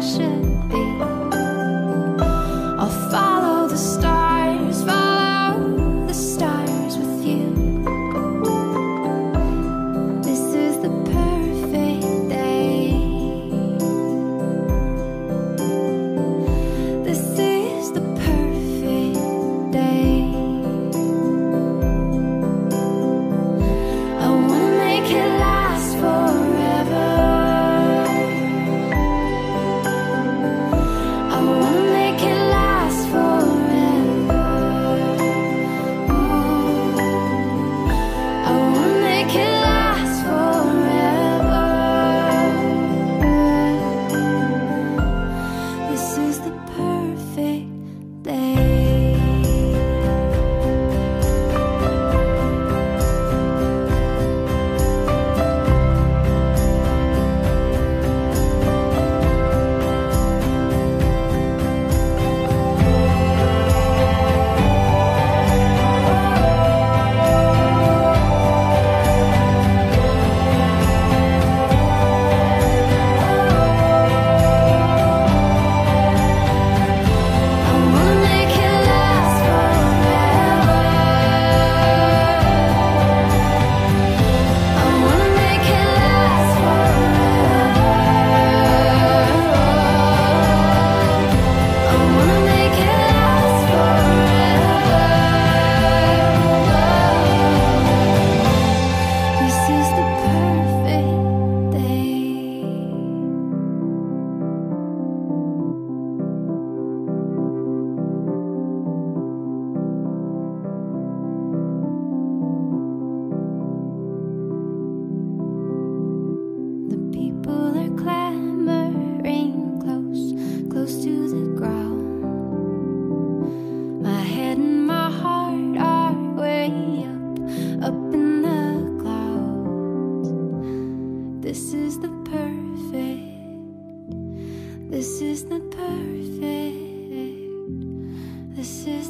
是 This is not perfect. This is